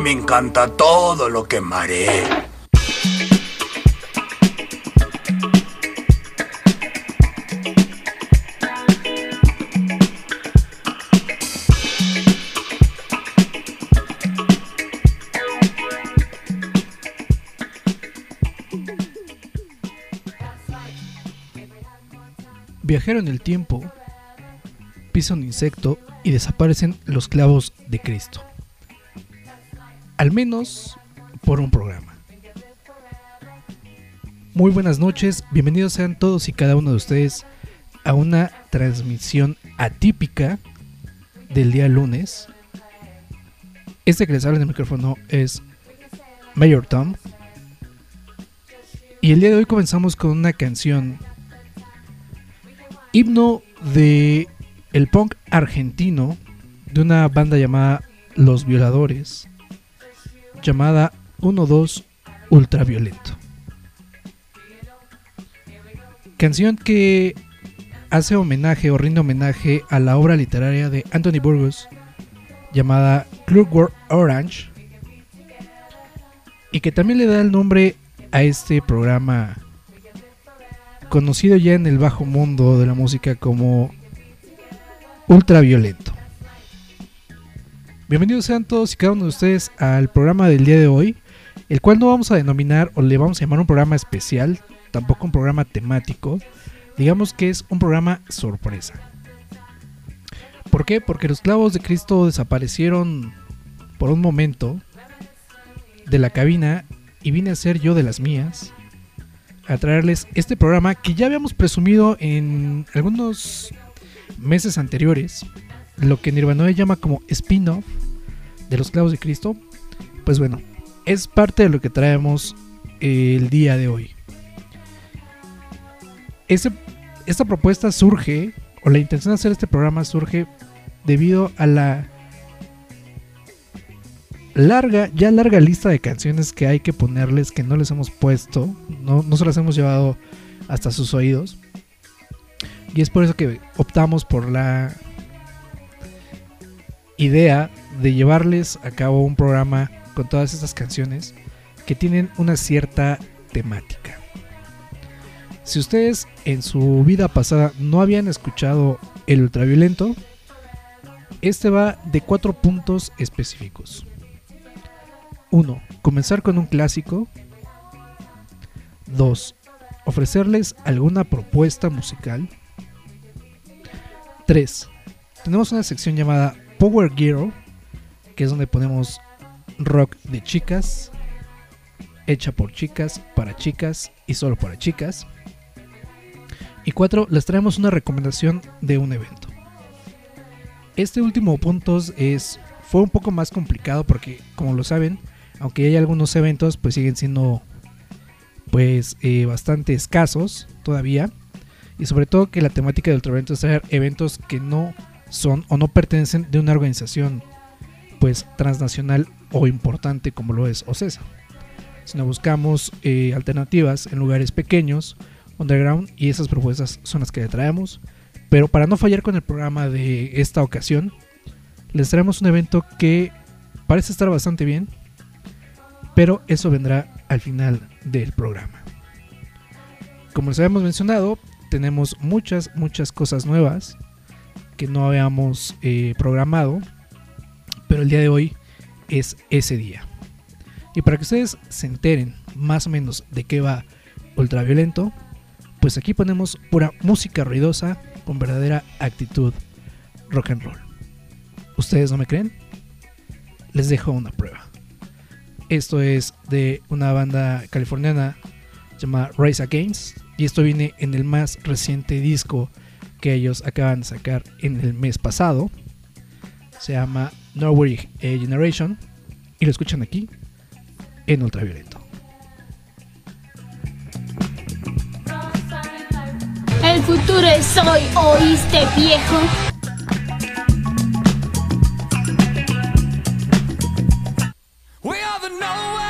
Me encanta todo lo que maré. Viajero en el tiempo, pisa un insecto y desaparecen los clavos de Cristo al menos por un programa. Muy buenas noches, bienvenidos sean todos y cada uno de ustedes a una transmisión atípica del día lunes. Este que les habla en el micrófono es Mayor Tom. Y el día de hoy comenzamos con una canción himno de el punk argentino de una banda llamada Los Violadores, llamada 1-2 Ultraviolento. Canción que hace homenaje o rinde homenaje a la obra literaria de Anthony Burgos llamada Clockwork Orange y que también le da el nombre a este programa conocido ya en el bajo mundo de la música como Ultraviolento. Bienvenidos sean todos y cada uno de ustedes al programa del día de hoy, el cual no vamos a denominar o le vamos a llamar un programa especial, tampoco un programa temático, digamos que es un programa sorpresa. ¿Por qué? Porque los clavos de Cristo desaparecieron por un momento de la cabina y vine a ser yo de las mías a traerles este programa que ya habíamos presumido en algunos meses anteriores, lo que Nirvana llama como spin-off de los clavos de Cristo. Pues bueno, es parte de lo que traemos el día de hoy. esta propuesta surge, o la intención de hacer este programa surge debido a la larga, ya larga lista de canciones que hay que ponerles que no les hemos puesto, no, no se las hemos llevado hasta sus oídos. Y es por eso que optamos por la idea de llevarles a cabo un programa con todas estas canciones que tienen una cierta temática. Si ustedes en su vida pasada no habían escuchado el ultraviolento, este va de cuatro puntos específicos. 1. Comenzar con un clásico. 2. Ofrecerles alguna propuesta musical. 3. Tenemos una sección llamada Power Gear, que es donde ponemos rock de chicas, hecha por chicas, para chicas y solo para chicas. Y 4. Les traemos una recomendación de un evento. Este último punto es, fue un poco más complicado porque, como lo saben, aunque hay algunos eventos, pues siguen siendo pues eh, bastante escasos todavía. Y sobre todo que la temática del evento es traer eventos que no son o no pertenecen de una organización pues transnacional o importante como lo es OCESA. Sino buscamos eh, alternativas en lugares pequeños, underground, y esas propuestas son las que le traemos. Pero para no fallar con el programa de esta ocasión, les traemos un evento que parece estar bastante bien, pero eso vendrá al final del programa. Como les habíamos mencionado, tenemos muchas, muchas cosas nuevas que no habíamos eh, programado, pero el día de hoy es ese día. Y para que ustedes se enteren más o menos de qué va Ultraviolento, pues aquí ponemos pura música ruidosa con verdadera actitud rock and roll. ¿Ustedes no me creen? Les dejo una prueba. Esto es de una banda californiana llamada Rise Against y esto viene en el más reciente disco que ellos acaban de sacar en el mes pasado. Se llama Norway Generation y lo escuchan aquí en Ultraviolento. El futuro es hoy, ¿oíste viejo? We are the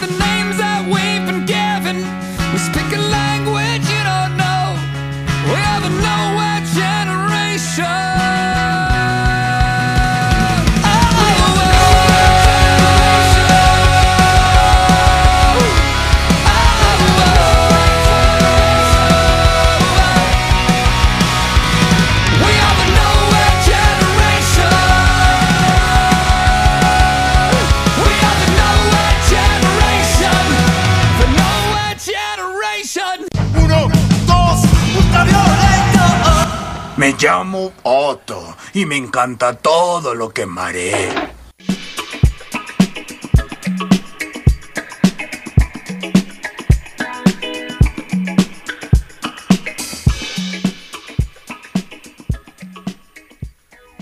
the names llamo Otto y me encanta todo lo que marea.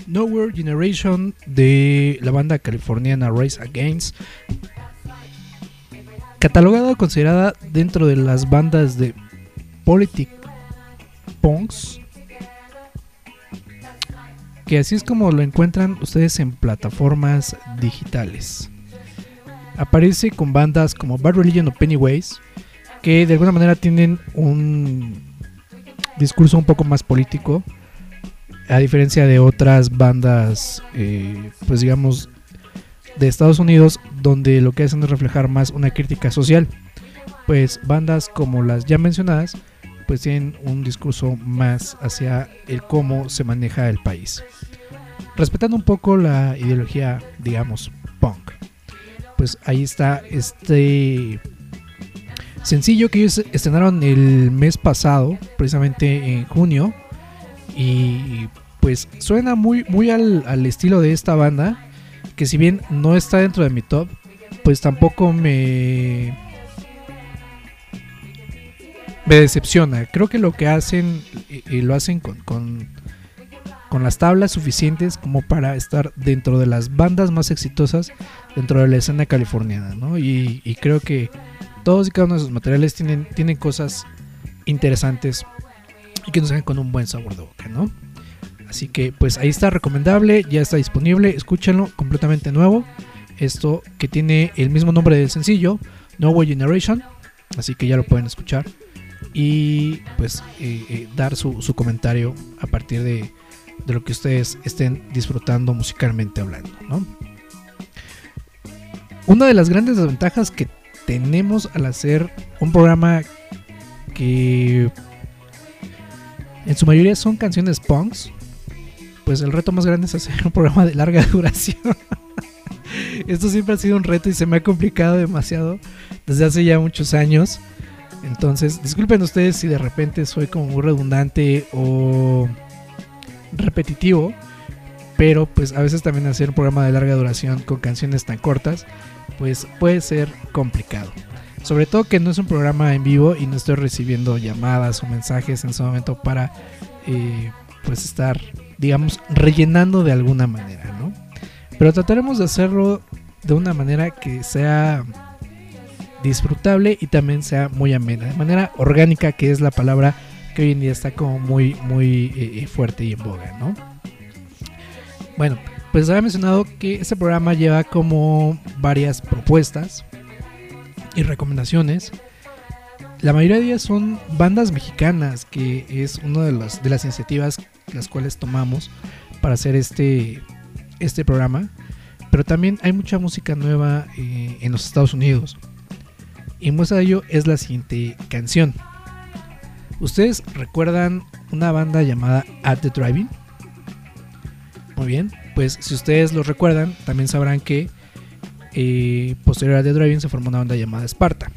Nowhere Generation de la banda californiana Rise Against. Catalogada o considerada dentro de las bandas de Politic Punks. Que así es como lo encuentran ustedes en plataformas digitales. Aparece con bandas como Bad Religion o Pennywise. Que de alguna manera tienen un discurso un poco más político a diferencia de otras bandas, eh, pues digamos, de Estados Unidos, donde lo que hacen es reflejar más una crítica social. Pues bandas como las ya mencionadas, pues tienen un discurso más hacia el cómo se maneja el país. Respetando un poco la ideología, digamos, punk. Pues ahí está este sencillo que ellos estrenaron el mes pasado, precisamente en junio y pues suena muy, muy al, al estilo de esta banda. Que si bien no está dentro de mi top, pues tampoco me. Me decepciona. Creo que lo que hacen, y, lo hacen con, con, las tablas suficientes como para estar dentro de las bandas más exitosas dentro de la escena californiana, ¿no? Y, y creo que todos y cada uno de sus materiales tienen, tienen cosas interesantes y que nos dejan con un buen sabor de boca, ¿no? Así que pues ahí está recomendable, ya está disponible, escúchenlo, completamente nuevo. Esto que tiene el mismo nombre del sencillo, No Way Generation, así que ya lo pueden escuchar y pues eh, eh, dar su, su comentario a partir de, de lo que ustedes estén disfrutando musicalmente hablando, ¿no? Una de las grandes desventajas que tenemos al hacer un programa que en su mayoría son canciones punks, pues el reto más grande es hacer un programa de larga duración. Esto siempre ha sido un reto y se me ha complicado demasiado desde hace ya muchos años. Entonces, disculpen ustedes si de repente soy como muy redundante o repetitivo, pero pues a veces también hacer un programa de larga duración con canciones tan cortas, pues puede ser complicado. Sobre todo que no es un programa en vivo y no estoy recibiendo llamadas o mensajes en ese momento para eh, pues estar, digamos, rellenando de alguna manera, ¿no? Pero trataremos de hacerlo de una manera que sea disfrutable y también sea muy amena, de manera orgánica, que es la palabra que hoy en día está como muy, muy eh, fuerte y en boga, ¿no? Bueno, pues había mencionado que este programa lleva como varias propuestas y recomendaciones. La mayoría de ellas son bandas mexicanas, que es una de las, de las iniciativas las cuales tomamos para hacer este, este programa. Pero también hay mucha música nueva eh, en los Estados Unidos. Y muestra de ello es la siguiente canción. ¿Ustedes recuerdan una banda llamada At the Driving? Muy bien, pues si ustedes lo recuerdan, también sabrán que eh, posterior a The Driving se formó una banda llamada Sparta.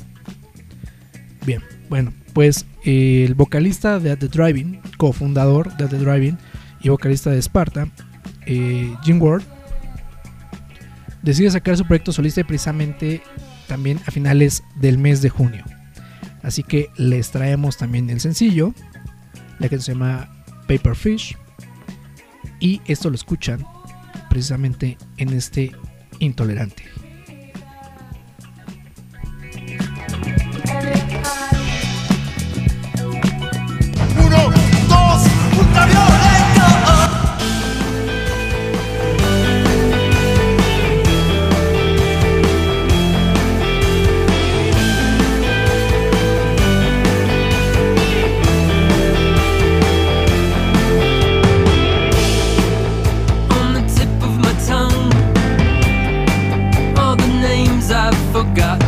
Bien, bueno, pues eh, el vocalista de At The Driving, cofundador de At The Driving y vocalista de Sparta, eh, Jim Ward, decide sacar su proyecto solista precisamente también a finales del mes de junio. Así que les traemos también el sencillo, la que se llama Paper Fish. Y esto lo escuchan precisamente en este intolerante. got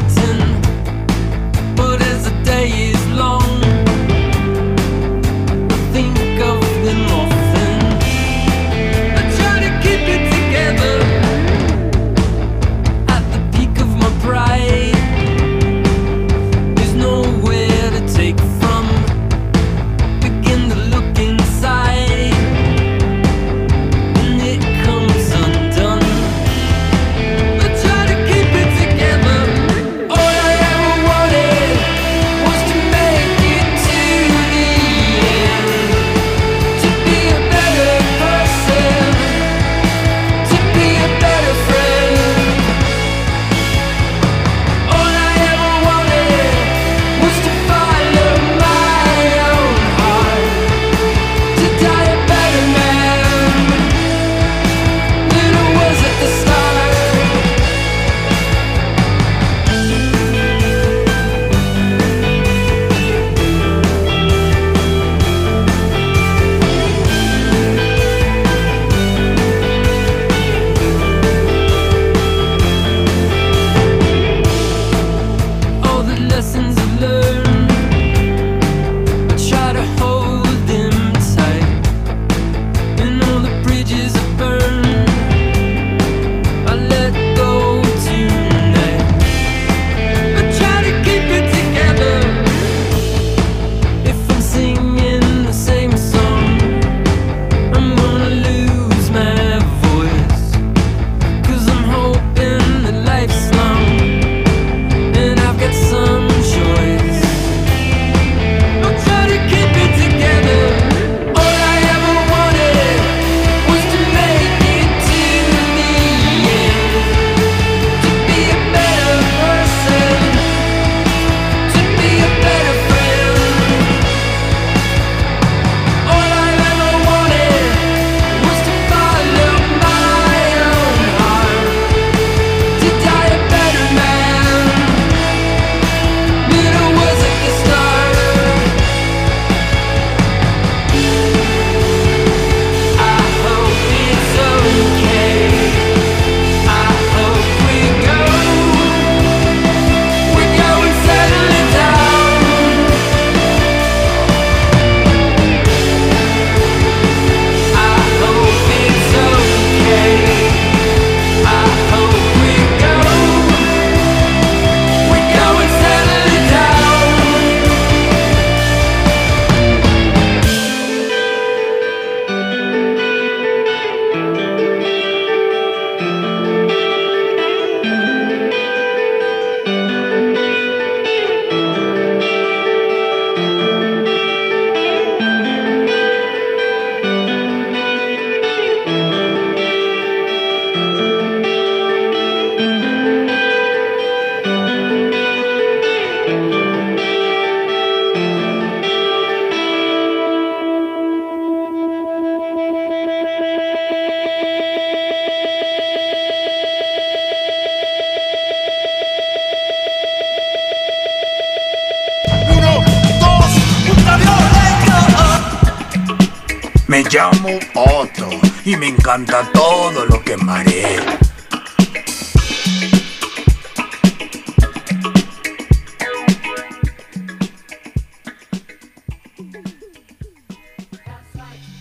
me encanta todo lo que marea.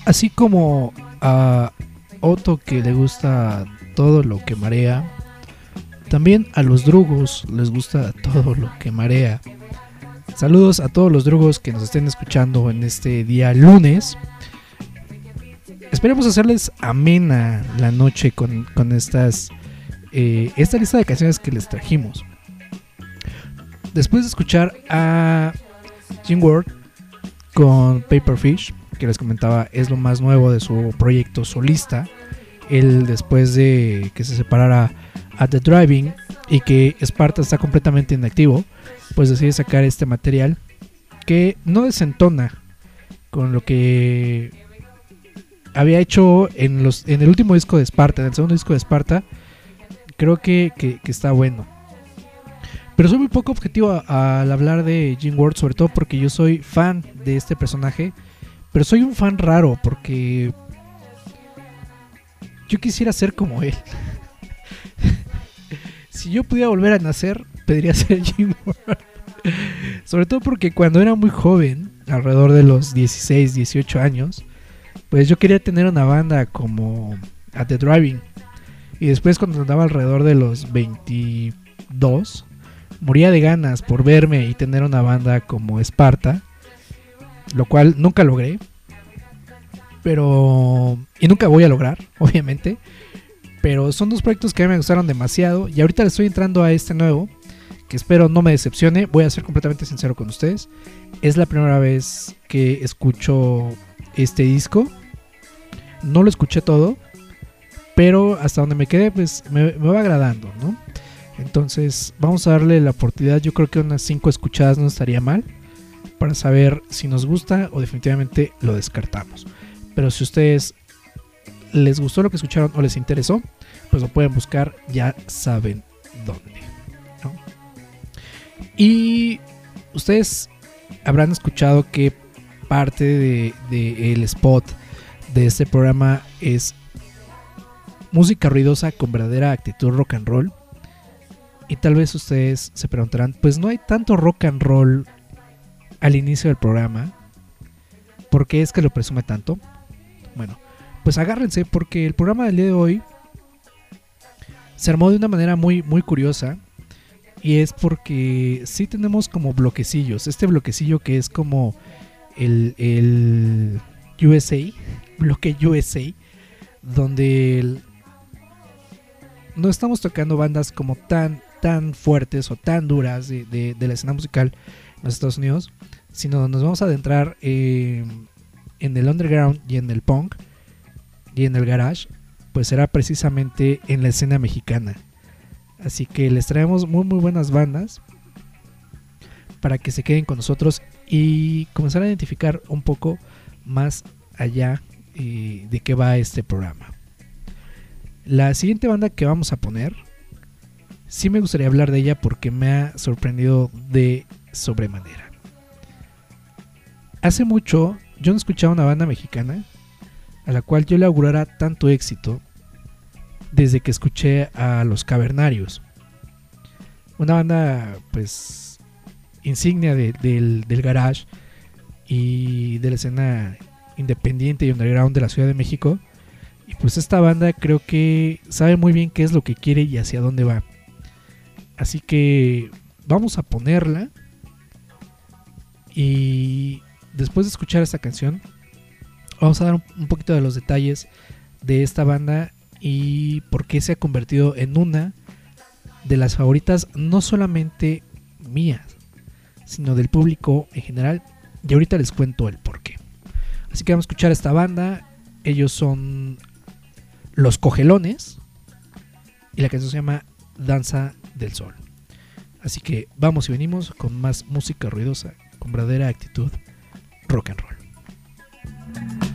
Así como a Otto que le gusta todo lo que marea, también a los drugos les gusta todo lo que marea. Saludos a todos los drugos que nos estén escuchando en este día lunes. Esperemos hacerles amena la noche con, con estas eh, esta lista de canciones que les trajimos. Después de escuchar a Jim Ward con Paperfish, que les comentaba es lo más nuevo de su proyecto solista. Él después de que se separara a The Driving y que Sparta está completamente inactivo, pues decide sacar este material que no desentona con lo que había hecho en, los, en el último disco de Sparta, en el segundo disco de Sparta. Creo que, que, que está bueno. Pero soy muy poco objetivo al hablar de Jim Ward, sobre todo porque yo soy fan de este personaje. Pero soy un fan raro porque yo quisiera ser como él. si yo pudiera volver a nacer, pediría ser Jim Ward. sobre todo porque cuando era muy joven, alrededor de los 16, 18 años, pues yo quería tener una banda como At the Driving. Y después cuando andaba alrededor de los 22, moría de ganas por verme y tener una banda como Esparta, lo cual nunca logré. Pero... Y nunca voy a lograr, obviamente. Pero son dos proyectos que a mí me gustaron demasiado. Y ahorita le estoy entrando a este nuevo. Que espero no me decepcione. Voy a ser completamente sincero con ustedes. Es la primera vez que escucho este disco. No lo escuché todo. Pero hasta donde me quedé, pues me, va agradando, ¿no? Entonces vamos a darle la oportunidad. Yo creo que unas 5 escuchadas no estaría mal. Para saber si nos gusta o definitivamente lo descartamos. Pero si ustedes les gustó lo que escucharon o les interesó, pues lo pueden buscar, ya saben dónde. ¿no? Y ustedes habrán escuchado que parte del de, el spot de este programa es música ruidosa con verdadera actitud rock and roll. Y tal vez ustedes se preguntarán, pues no hay tanto rock and roll al inicio del programa. ¿Por qué es que lo presume tanto? Bueno, pues agárrense porque el programa del día de hoy se armó de una manera muy, muy curiosa. Y es porque sí tenemos como bloquecillos. Este bloquecillo que es como el, el USA, bloque USA, donde el- no estamos tocando bandas como tan, tan fuertes o tan duras de, de- la escena musical en los Estados Unidos, sino nos vamos a adentrar eh, en el underground y en el punk y en el garage, pues será precisamente en la escena mexicana. Así que les traemos muy muy buenas bandas para que se queden con nosotros y comenzar a identificar un poco más allá eh, de qué va este programa. La siguiente banda que vamos a poner, sí me gustaría hablar de ella porque me ha sorprendido de sobremanera. Hace mucho yo no escuchaba una banda mexicana a la cual yo le augurara tanto éxito desde que escuché a Los Cavernarios. Una banda pues insignia de- del, del garage y de la escena independiente y underground de la Ciudad de México. Y pues esta banda creo que sabe muy bien qué es lo que quiere y hacia dónde va. Así que vamos a ponerla. Y después de escuchar esta canción, vamos a dar un poquito de los detalles de esta banda y por qué se ha convertido en una de las favoritas no solamente mías, sino del público en general. Y ahorita les cuento el por qué. Así que vamos a escuchar esta banda. Ellos son Los Cogelones. Y la canción se llama Danza del Sol. Así que vamos y venimos con más música ruidosa, con verdadera actitud rock and roll.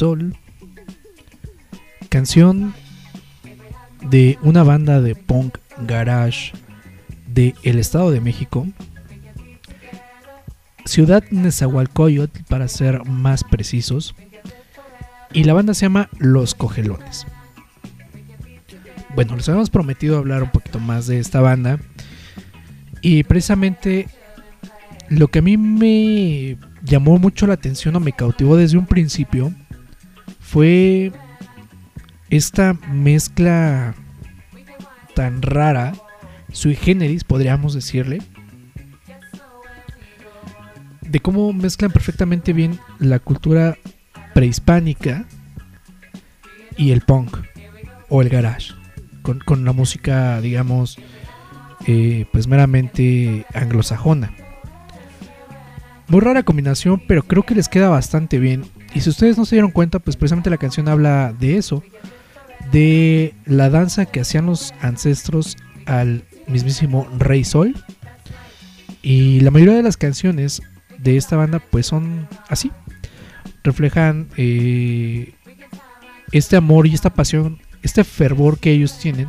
Sol, canción de una banda de punk garage de el Estado de México, Ciudad Nezahualcóyotl para ser más precisos, y la banda se llama Los Cogelones. Bueno, les habíamos prometido hablar un poquito más de esta banda. Y precisamente lo que a mí me llamó mucho la atención o me cautivó desde un principio fue esta mezcla tan rara, sui generis, podríamos decirle, de cómo mezclan perfectamente bien la cultura prehispánica y el punk o el garage con, con la música, digamos, eh, pues meramente anglosajona. Muy rara combinación, pero creo que les queda bastante bien. Y si ustedes no se dieron cuenta, pues precisamente la canción habla de eso, de la danza que hacían los ancestros al mismísimo Rey Sol. Y la mayoría de las canciones de esta banda pues son así. Reflejan eh, este amor y esta pasión, este fervor que ellos tienen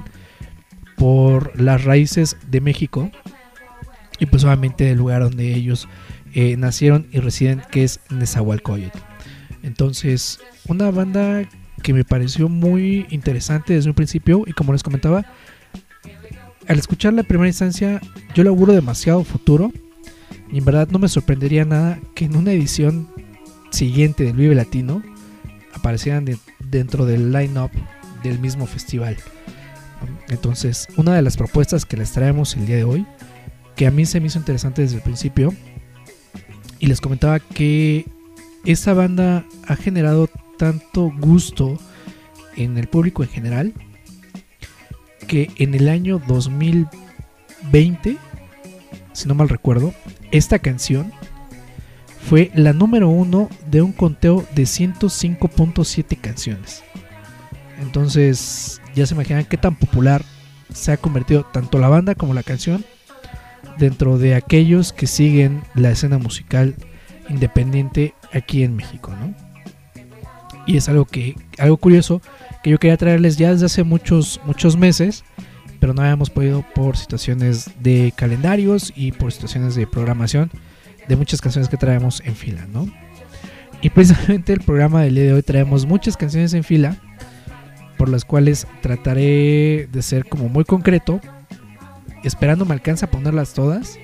por las raíces de México y pues obviamente del lugar donde ellos eh, nacieron y residen que es Nezahualcóyotl. Entonces, una banda que me pareció muy interesante desde un principio y como les comentaba, al escuchar la primera instancia yo le auguro demasiado futuro y en verdad no me sorprendería nada que en una edición siguiente del Vive Latino aparecieran de- dentro del line-up del mismo festival. Entonces, una de las propuestas que les traemos el día de hoy, que a mí se me hizo interesante desde el principio, y les comentaba que esta banda ha generado tanto gusto en el público en general, que en el año 2020, si no mal recuerdo, esta canción fue la número uno de un conteo de 105.7 canciones. Entonces ya se imaginan qué tan popular se ha convertido tanto la banda como la canción dentro de aquellos que siguen la escena musical independiente aquí en México, ¿no? Y es algo que algo curioso que yo quería traerles ya desde hace muchos muchos meses, pero no habíamos podido por situaciones de calendarios y por situaciones de programación de muchas canciones que traemos en fila, ¿no? Y precisamente el programa del día de hoy traemos muchas canciones en fila por las cuales trataré de ser como muy concreto, esperando me alcanza a ponerlas todas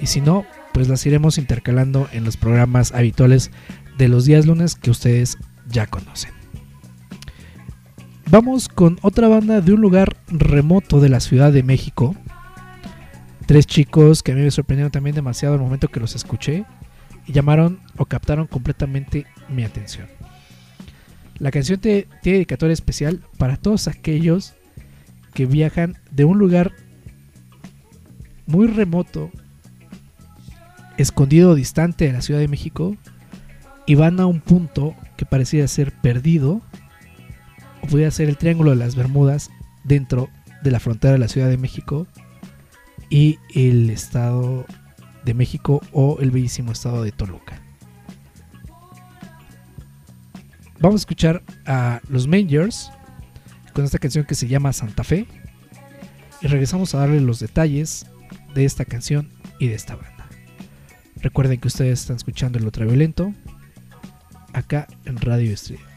y si no, pues las iremos intercalando en los programas habituales de los días lunes que ustedes ya conocen. Vamos con otra banda de un lugar remoto de la Ciudad de México. Tres chicos que a mí me sorprendieron también demasiado el momento que los escuché y llamaron o captaron completamente mi atención. La canción tiene dedicatoria especial para todos aquellos que viajan de un lugar muy remoto, escondido distante de la Ciudad de México y van a un punto que parecía ser perdido o podría ser el Triángulo de las Bermudas dentro de la frontera de la Ciudad de México y el Estado de México o el bellísimo estado de Toluca. Vamos a escuchar a los Mangers con esta canción que se llama Santa Fe y regresamos a darle los detalles de esta canción y de esta banda. Recuerden que ustedes están escuchando el ultraviolento acá en Radio Estridente.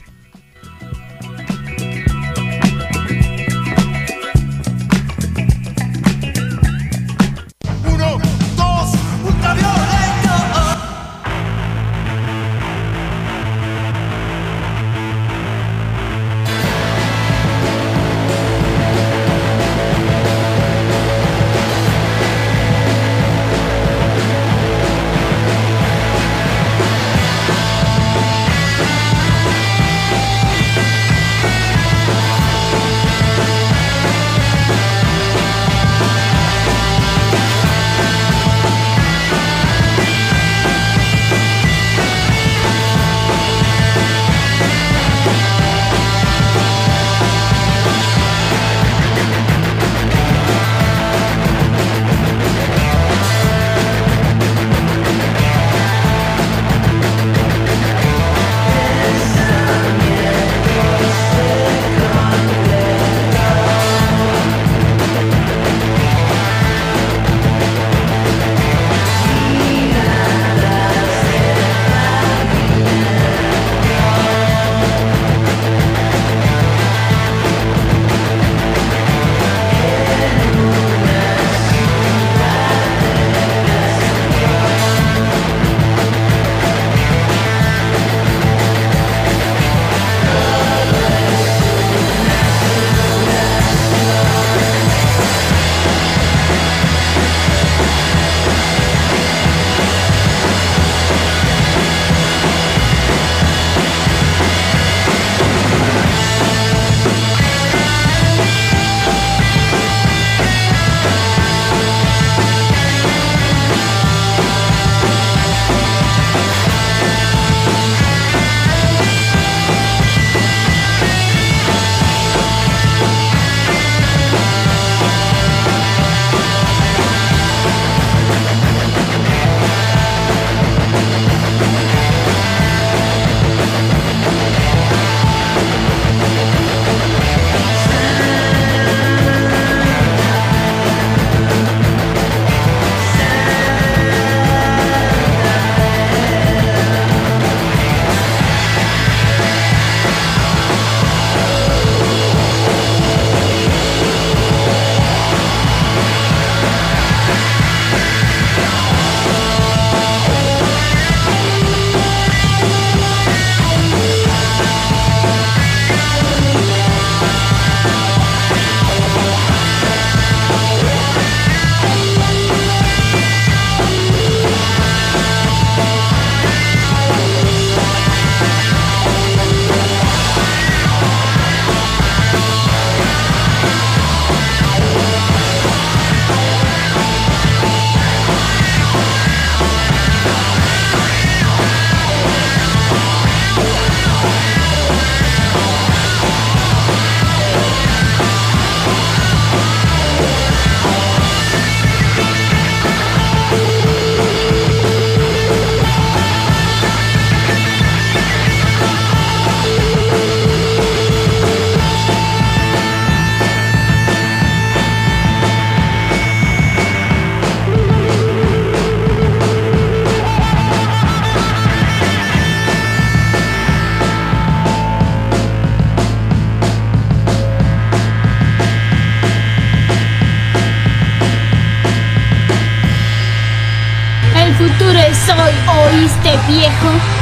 Viejo?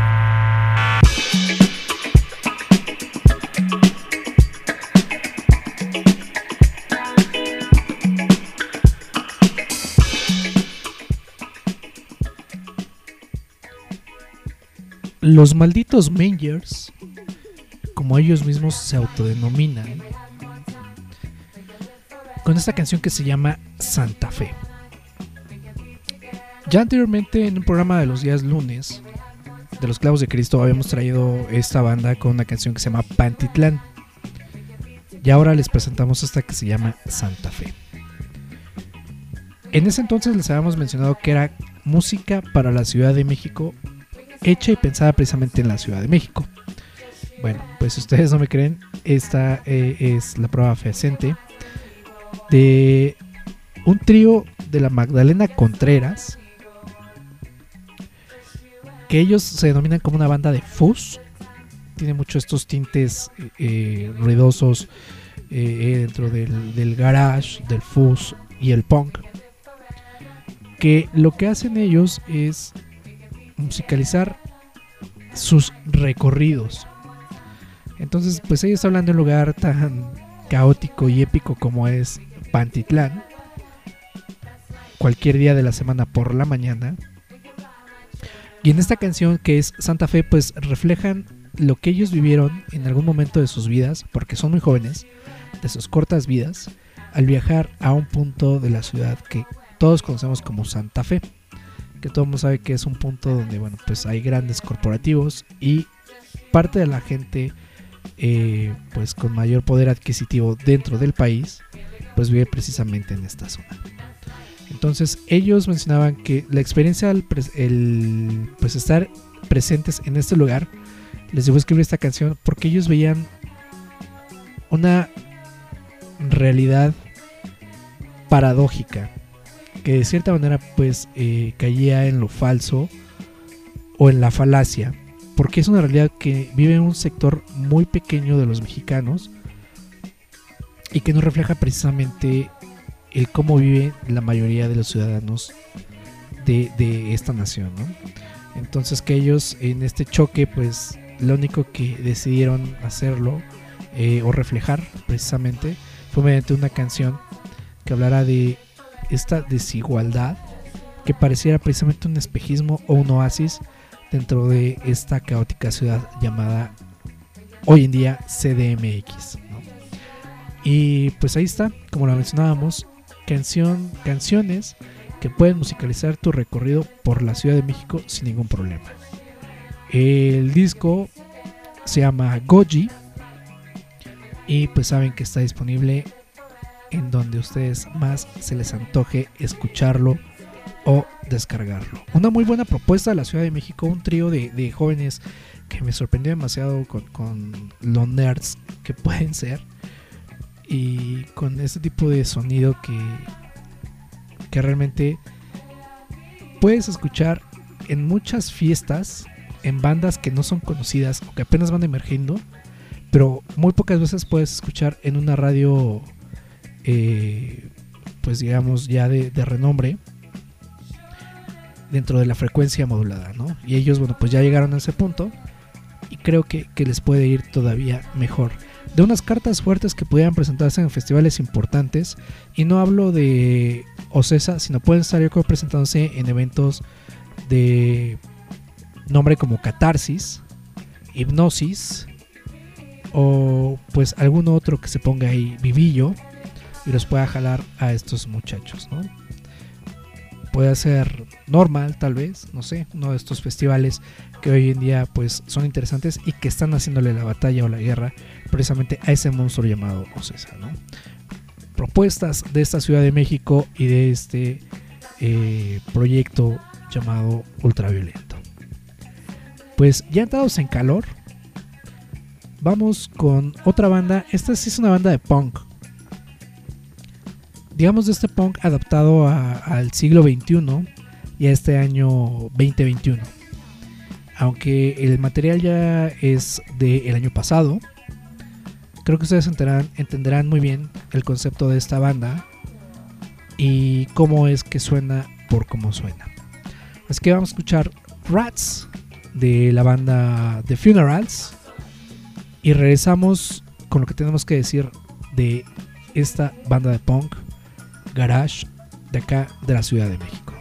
Los malditos Mangers, como ellos mismos se autodenominan, con esta canción que se llama Santa Fe. Ya anteriormente en un programa de los días lunes de los clavos de Cristo habíamos traído esta banda con una canción que se llama Pantitlán. Y ahora les presentamos esta que se llama Santa Fe. En ese entonces les habíamos mencionado que era música para la Ciudad de México, hecha y pensada precisamente en la Ciudad de México. Bueno, pues si ustedes no me creen, esta eh, es la prueba fehaciente de un trío de la Magdalena Contreras, que ellos se denominan como una banda de fuzz. Tiene muchos estos tintes eh, eh, ruidosos eh, dentro del, del garage, del fuzz y el punk. Que lo que hacen ellos es musicalizar sus recorridos. Entonces, pues ellos hablan de un lugar tan caótico y épico como es Pantitlán, cualquier día de la semana por la mañana. Y en esta canción que es Santa Fe, pues reflejan lo que ellos vivieron en algún momento de sus vidas, porque son muy jóvenes, de sus cortas vidas, al viajar a un punto de la ciudad que todos conocemos como Santa Fe, que todo el mundo sabe que es un punto donde, bueno, pues hay grandes corporativos y parte de la gente, eh, pues con mayor poder adquisitivo dentro del país, pues vive precisamente en esta zona. Entonces ellos mencionaban que la experiencia el, pues estar presentes en este lugar les llevó a escribir esta canción porque ellos veían una realidad paradójica que de cierta manera pues eh, caía en lo falso o en la falacia porque es una realidad que vive en un sector muy pequeño de los mexicanos y que no refleja precisamente el cómo vive la mayoría de los ciudadanos de, esta nación, ¿no? Entonces que ellos en este choque, pues lo único que decidieron hacerlo eh, o reflejar precisamente fue mediante una canción que hablara de esta desigualdad que pareciera precisamente un espejismo o un oasis dentro de esta caótica ciudad llamada hoy en día CDMX. ¿no? Y pues ahí está, como lo mencionábamos, canción, canciones que pueden musicalizar tu recorrido por la Ciudad de México sin ningún problema. El disco se llama Goji y pues saben que está disponible en donde ustedes más se les antoje escucharlo o descargarlo. Una muy buena propuesta de la Ciudad de México, un trío de, de jóvenes que me sorprendió demasiado con, con los nerds que pueden ser y con este tipo de sonido que, que realmente puedes escuchar en muchas fiestas, en bandas que no son conocidas o que apenas van emergiendo, pero muy pocas veces puedes escuchar en una radio, eh, pues digamos ya de, de renombre, dentro de la frecuencia modulada, ¿no? Y ellos, bueno, pues ya llegaron a ese punto y creo que, que les puede ir todavía mejor de unas cartas fuertes que pudieran presentarse en festivales importantes. Y no hablo de Ocesa, sino pueden estar yo presentándose en eventos de nombre como Catarsis, Hipnosis o pues algún otro que se ponga ahí vivillo y los pueda jalar a estos muchachos, ¿no? Puede ser normal, tal vez, no sé, uno de estos festivales que hoy en día pues son interesantes y que están haciéndole la batalla o la guerra precisamente a ese monstruo llamado Ocesa, ¿no? Propuestas de esta Ciudad de México y de este eh, proyecto llamado Ultraviolento. Pues ya entrados en calor, vamos con otra banda. Esta sí es una banda de punk. Digamos de este punk adaptado al siglo XXI y a este año 2021. Aunque el material ya es del año pasado, creo que ustedes entenderán, muy bien el concepto de esta banda y cómo es que suena por cómo suena. Así que vamos a escuchar Rats de la banda The Funerals. Y regresamos con lo que tenemos que decir de esta banda de punk garage de acá de la Ciudad de México.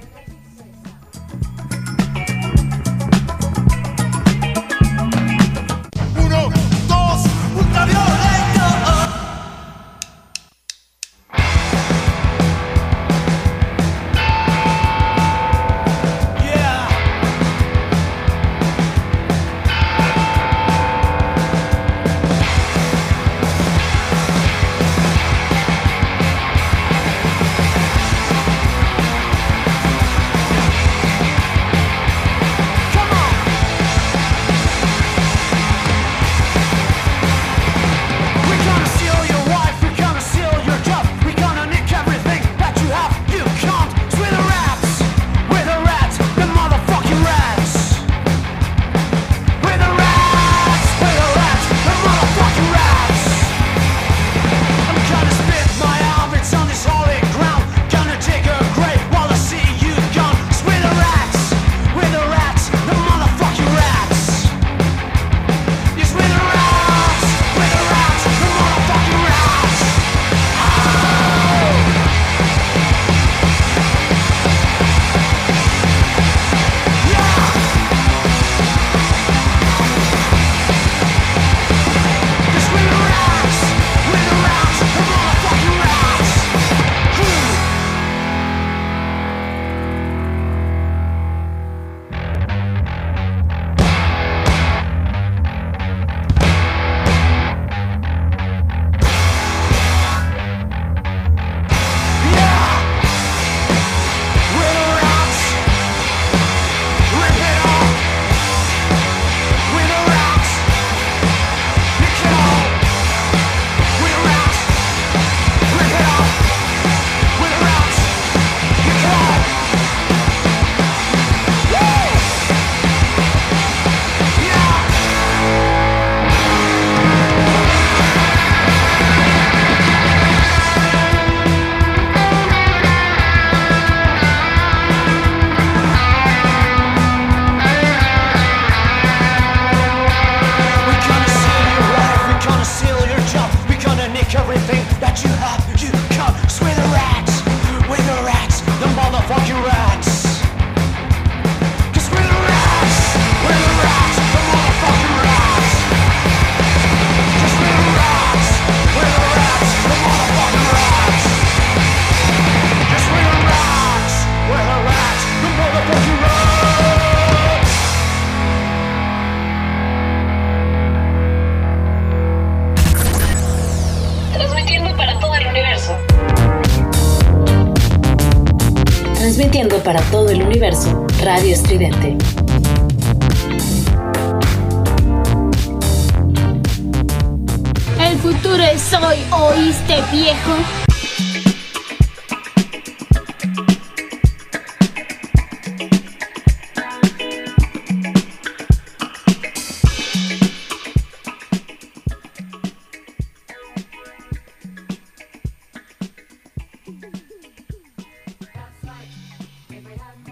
Radio Estridente. El futuro es hoy, ¿oíste viejo?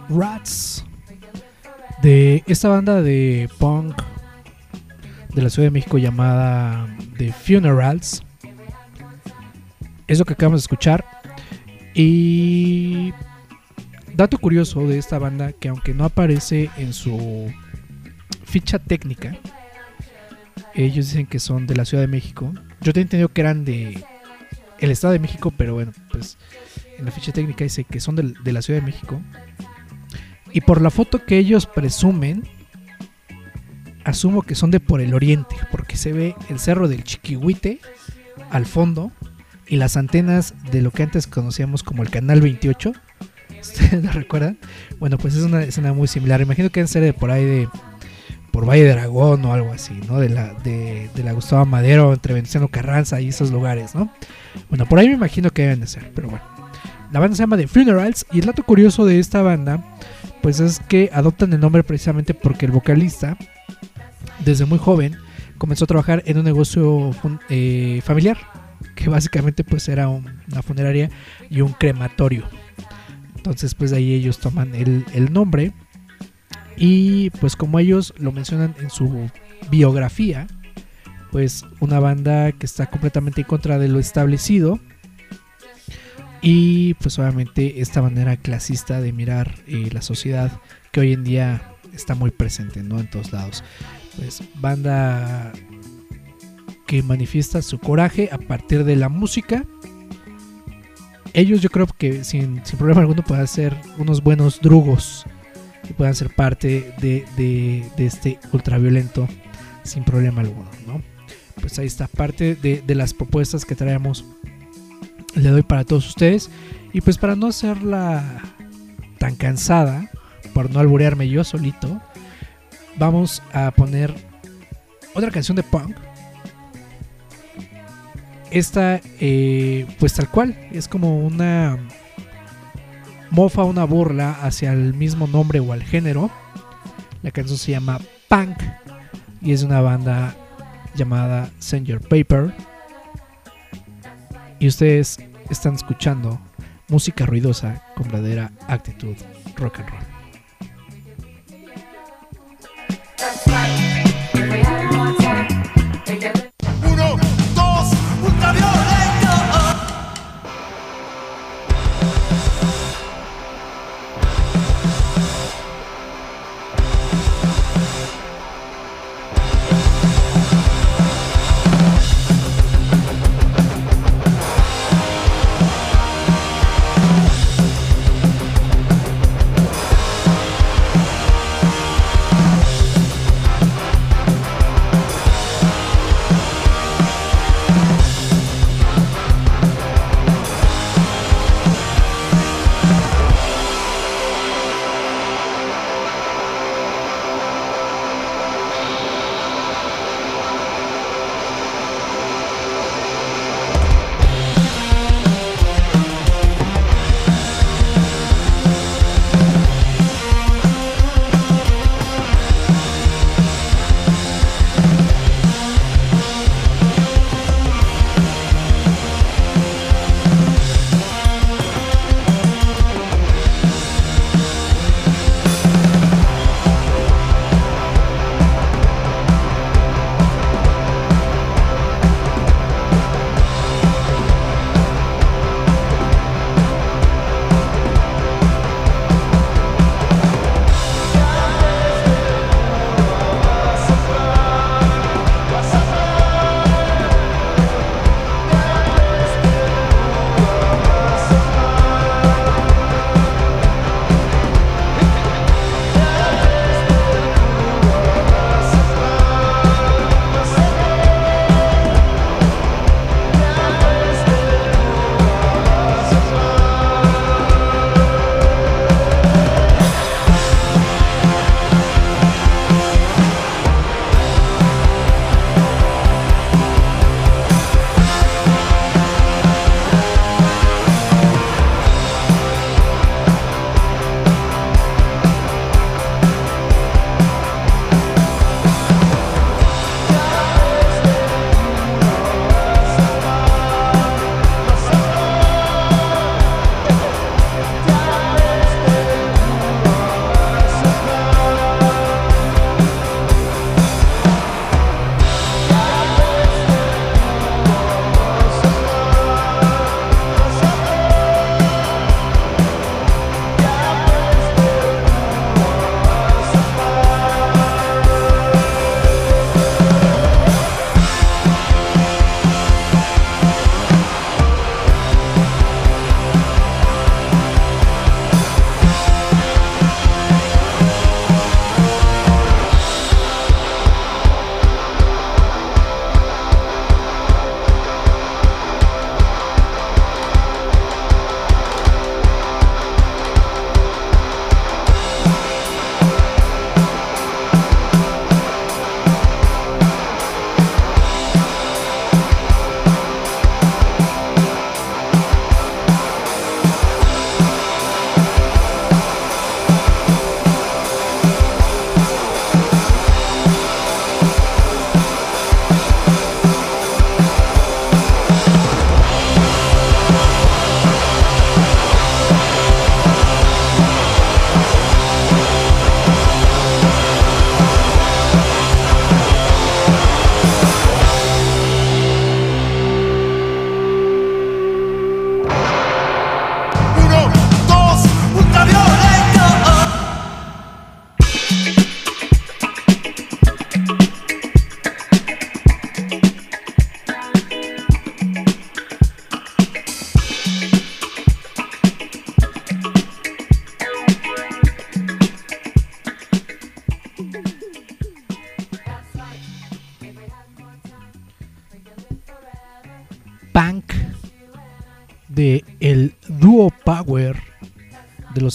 Rats de esta banda de punk de la Ciudad de México llamada The Funerals. Es lo que acabamos de escuchar. Y dato curioso de esta banda que aunque no aparece en su ficha técnica, ellos dicen que son de la Ciudad de México. Yo tenía entendido que eran de el Estado de México, pero bueno, pues en la ficha técnica dice que son de la Ciudad de México. Y por la foto que ellos presumen, asumo que son de por el oriente, porque se ve el cerro del Chiquihuite al fondo y las antenas de lo que antes conocíamos como el Canal 28. ¿Ustedes lo recuerdan? Bueno, pues es una escena muy similar. Imagino que deben ser de por ahí de por Valle de Aragón o algo así, ¿no? De la, de, de la Gustavo Madero, entre Veneziano Carranza y esos lugares, ¿no? Bueno, por ahí me imagino que deben de ser, pero bueno. La banda se llama The Funerals y el dato curioso de esta banda pues es que adoptan el nombre precisamente porque el vocalista, desde muy joven, comenzó a trabajar en un negocio eh, familiar, que básicamente pues era un- una funeraria y un crematorio. Entonces pues de ahí ellos toman el, el nombre Y pues como ellos lo mencionan en su biografía, pues una banda que está completamente en contra de lo establecido. Y pues obviamente esta manera clasista de mirar eh, la sociedad que hoy en día está muy presente, ¿no? En todos lados. Pues banda que manifiesta su coraje a partir de la música. Ellos yo creo que sin, sin problema alguno pueden ser unos buenos drugos y puedan ser parte de, de, de este ultraviolento sin problema alguno, ¿no? Pues ahí está parte de, de las propuestas que traemos. Le doy para todos ustedes. Y pues para no hacerla tan cansada, por no alburearme yo solito, vamos a poner otra canción de punk. Esta, eh, pues tal cual, es como una mofa, una burla hacia el mismo nombre o al género. La canción se llama Punk y es una banda llamada Send Your Paper. Y ustedes están escuchando música ruidosa con verdadera actitud rock and roll.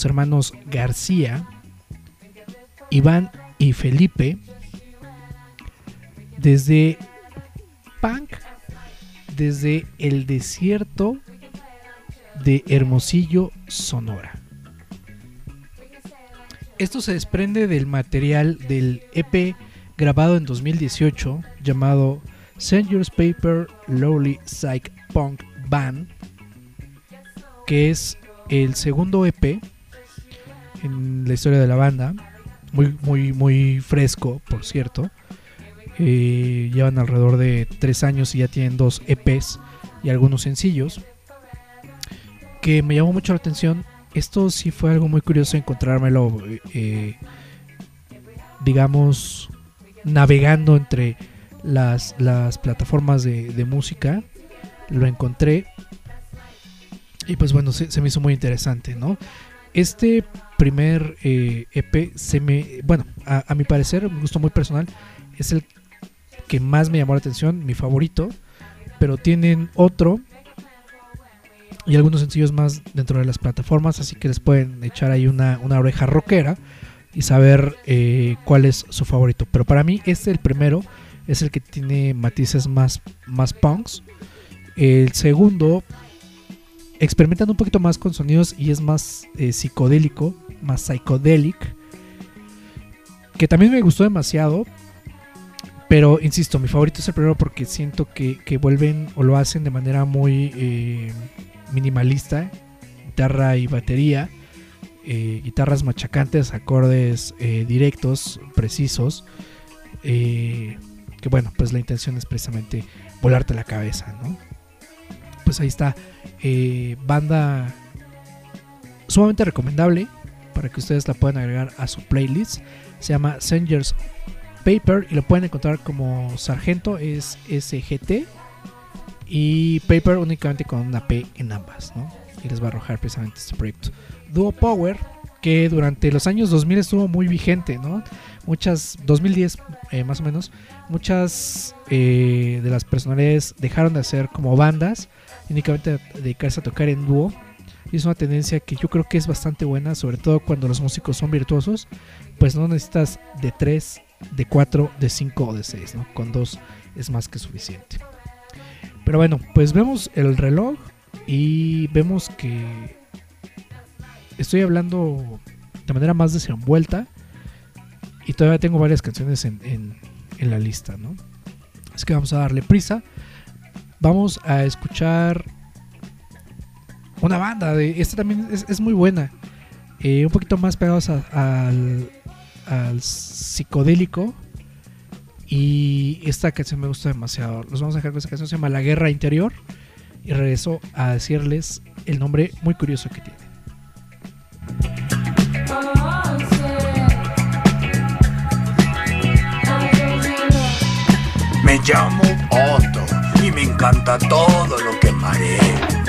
Los hermanos García, Iván y Felipe, desde punk, desde el desierto de Hermosillo, Sonora. Esto se desprende del material del EP grabado en 2018 llamado Send Paper Lowly Psych Punk Band, que es el segundo EP en la historia de la banda, muy, muy, muy fresco, por cierto. Eh, llevan alrededor de tres años y ya tienen dos EPs y algunos sencillos. Que me llamó mucho la atención. Esto sí fue algo muy curioso encontrármelo, eh, digamos, navegando entre las, las plataformas de, música. Lo encontré. Y pues bueno, se me hizo muy interesante, ¿no? Este primer eh, EP se me, bueno, a, a mi parecer, un gusto muy personal, es el que más me llamó la atención, mi favorito, pero tienen otro y algunos sencillos más dentro de las plataformas, así que les pueden echar ahí una, una oreja rockera y saber eh, cuál es su favorito. Pero para mí este, el primero, es el que tiene matices más, más punks. El segundo experimentan un poquito más con sonidos y es más eh, psicodélico, más psychedelic. Que también me gustó demasiado. Pero insisto, mi favorito es el primero porque siento que, que vuelven o lo hacen de manera muy eh, minimalista. Guitarra y batería. eh, guitarras machacantes, acordes directos, precisos. que bueno, pues la intención es precisamente volarte la cabeza, ¿no? Pues ahí está. Eh, banda sumamente recomendable para que ustedes la puedan agregar a su playlist. Se llama Sengers Paper y lo pueden encontrar como Sargento, es SGT. Y Paper únicamente con una P en ambas, ¿no? Y les va a arrojar precisamente este proyecto. Duo Power, que durante los años 2000 estuvo muy vigente, ¿no? Muchas, 2010 eh, más o menos, muchas eh, de las personalidades dejaron de hacer como bandas, únicamente dedicarse a tocar en dúo. Y es una tendencia que yo creo que es bastante buena, sobre todo cuando los músicos son virtuosos, pues no necesitas de 3, de 4, de 5 o de 6, ¿no? Con 2 es más que suficiente. Pero bueno, pues vemos el reloj y vemos que estoy hablando de manera más desenvuelta y todavía tengo varias canciones en, en- la lista, ¿no? Así que vamos a darle prisa. Vamos a escuchar una banda. De, esta también es, muy buena. Eh, un poquito más pegados al, al psicodélico. Y esta canción me gusta demasiado. Los vamos a dejar con esta canción. Se llama La Guerra Interior. Y regreso a decirles el nombre muy curioso que tiene. Me llamo Otto y me encanta todo lo que mareé.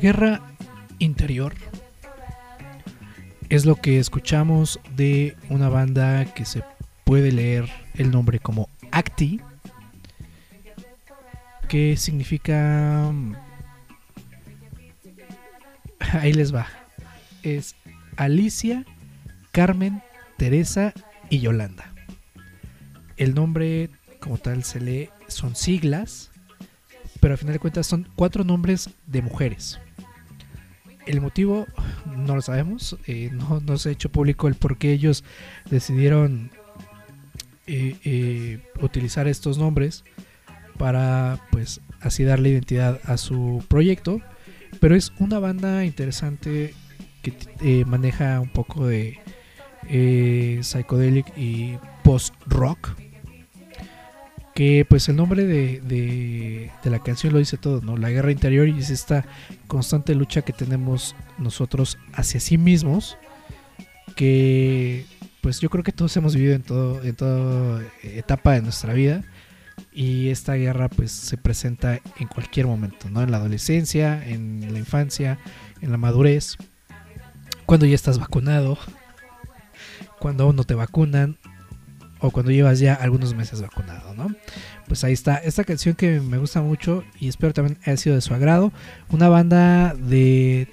Guerra interior es lo que escuchamos de una banda que se puede leer el nombre como Acti, que significa... Ahí les va. Es Alicia, Carmen, Teresa y Yolanda. El nombre como tal se lee, son siglas, pero al final de cuentas son cuatro nombres de mujeres. El motivo no lo sabemos, eh, no, se ha hecho público el por qué ellos decidieron eh, eh, utilizar estos nombres para pues así darle identidad a su proyecto, pero es una banda interesante que maneja un poco de psychedelic y post rock que pues el nombre de, de- la canción lo dice todo, ¿no? La guerra interior y es esta constante lucha que tenemos nosotros hacia sí mismos, que pues yo creo que todos hemos vivido en todo, en toda etapa de nuestra vida. Y esta guerra pues se presenta en cualquier momento, ¿no? En la adolescencia, en la infancia, en la madurez, cuando ya estás vacunado, cuando aún no te vacunan, o cuando llevas ya algunos meses vacunado, ¿no? Pues ahí está, esta canción que me gusta mucho y espero también haya sido de su agrado. Una banda de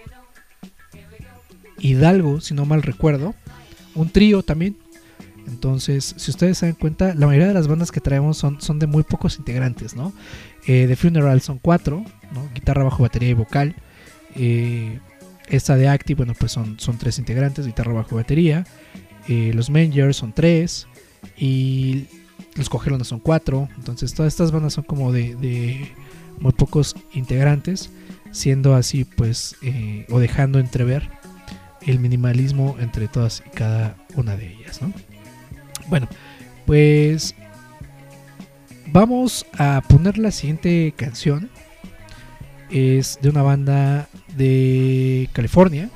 Hidalgo, si no mal recuerdo. Un trío también. Entonces, si ustedes se dan cuenta, la mayoría de las bandas que traemos son, son de muy pocos integrantes, ¿no? Eh, The Funeral son cuatro. Guitarra, bajo, batería y vocal. Eh, esta de Active, bueno, pues son, son tres integrantes, guitarra, bajo, batería. Eh, los Mangers son tres. Y los Cogelones son cuatro. Entonces, todas estas bandas son como de, muy pocos integrantes. Siendo así, pues, eh, o dejando entrever el minimalismo entre todas y cada una de ellas, ¿no? Bueno, pues vamos a poner la siguiente canción. Es de una banda de California.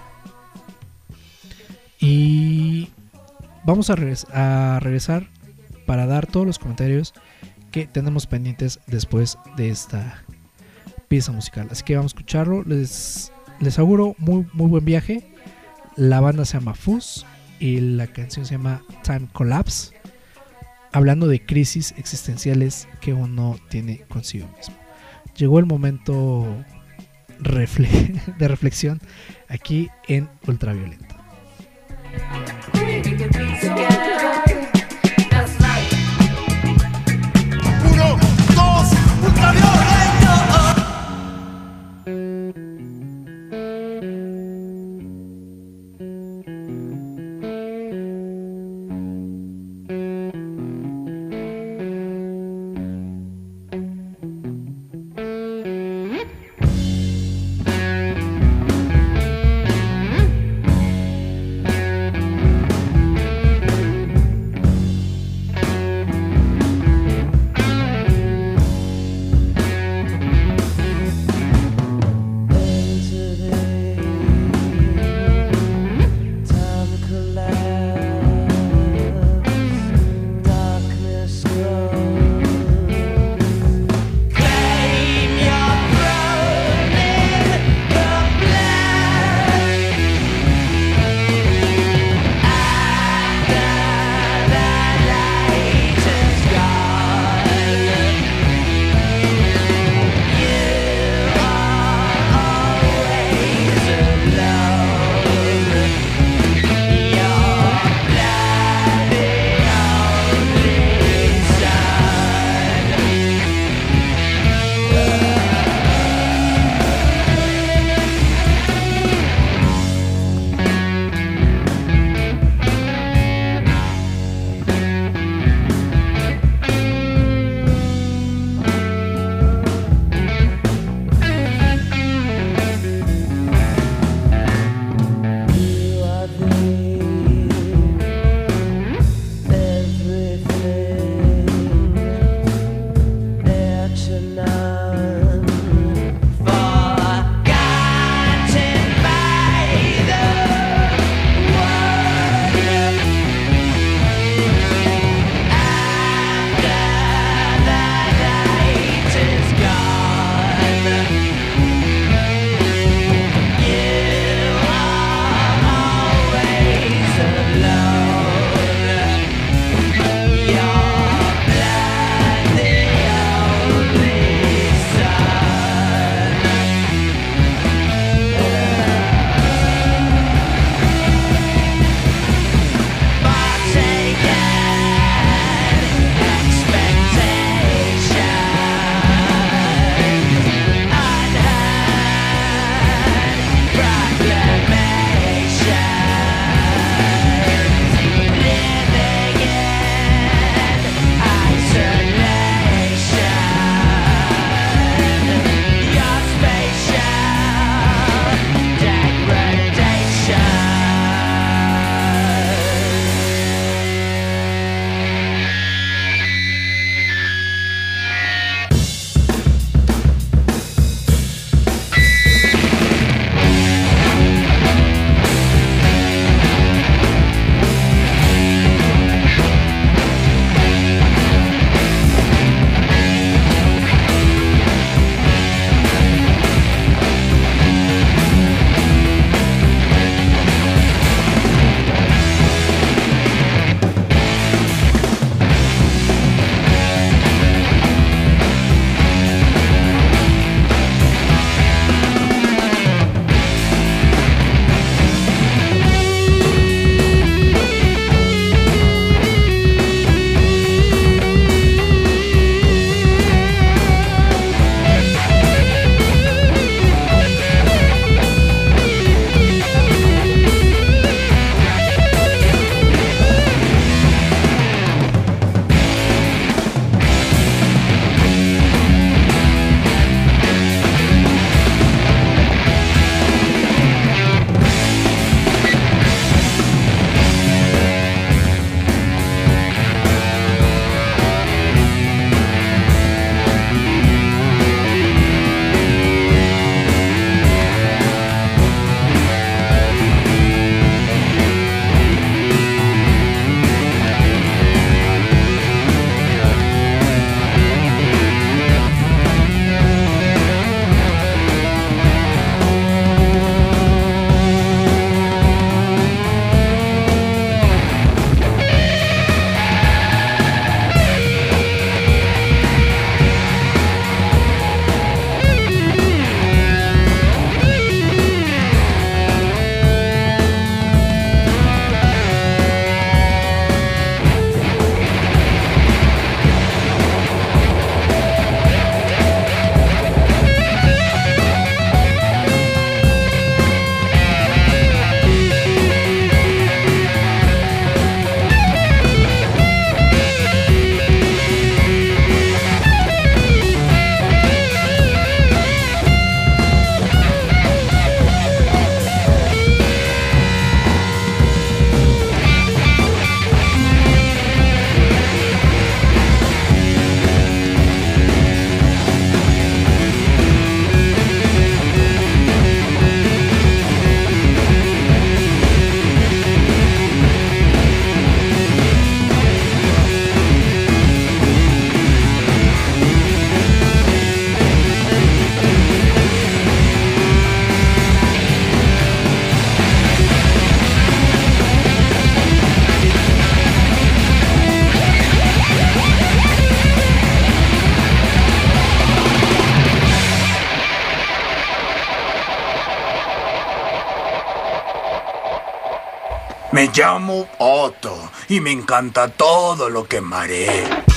Y vamos a, regres- a regresar para dar todos los comentarios que tenemos pendientes después de esta pieza musical. Así que vamos a escucharlo. Les, les auguro muy, muy buen viaje. La banda se llama Fuzz y la canción se llama Time Collapse, hablando de crisis existenciales que uno tiene consigo mismo. Llegó el momento de reflexión aquí en Ultraviolento. Llamo Otto y me encanta todo lo que mareé.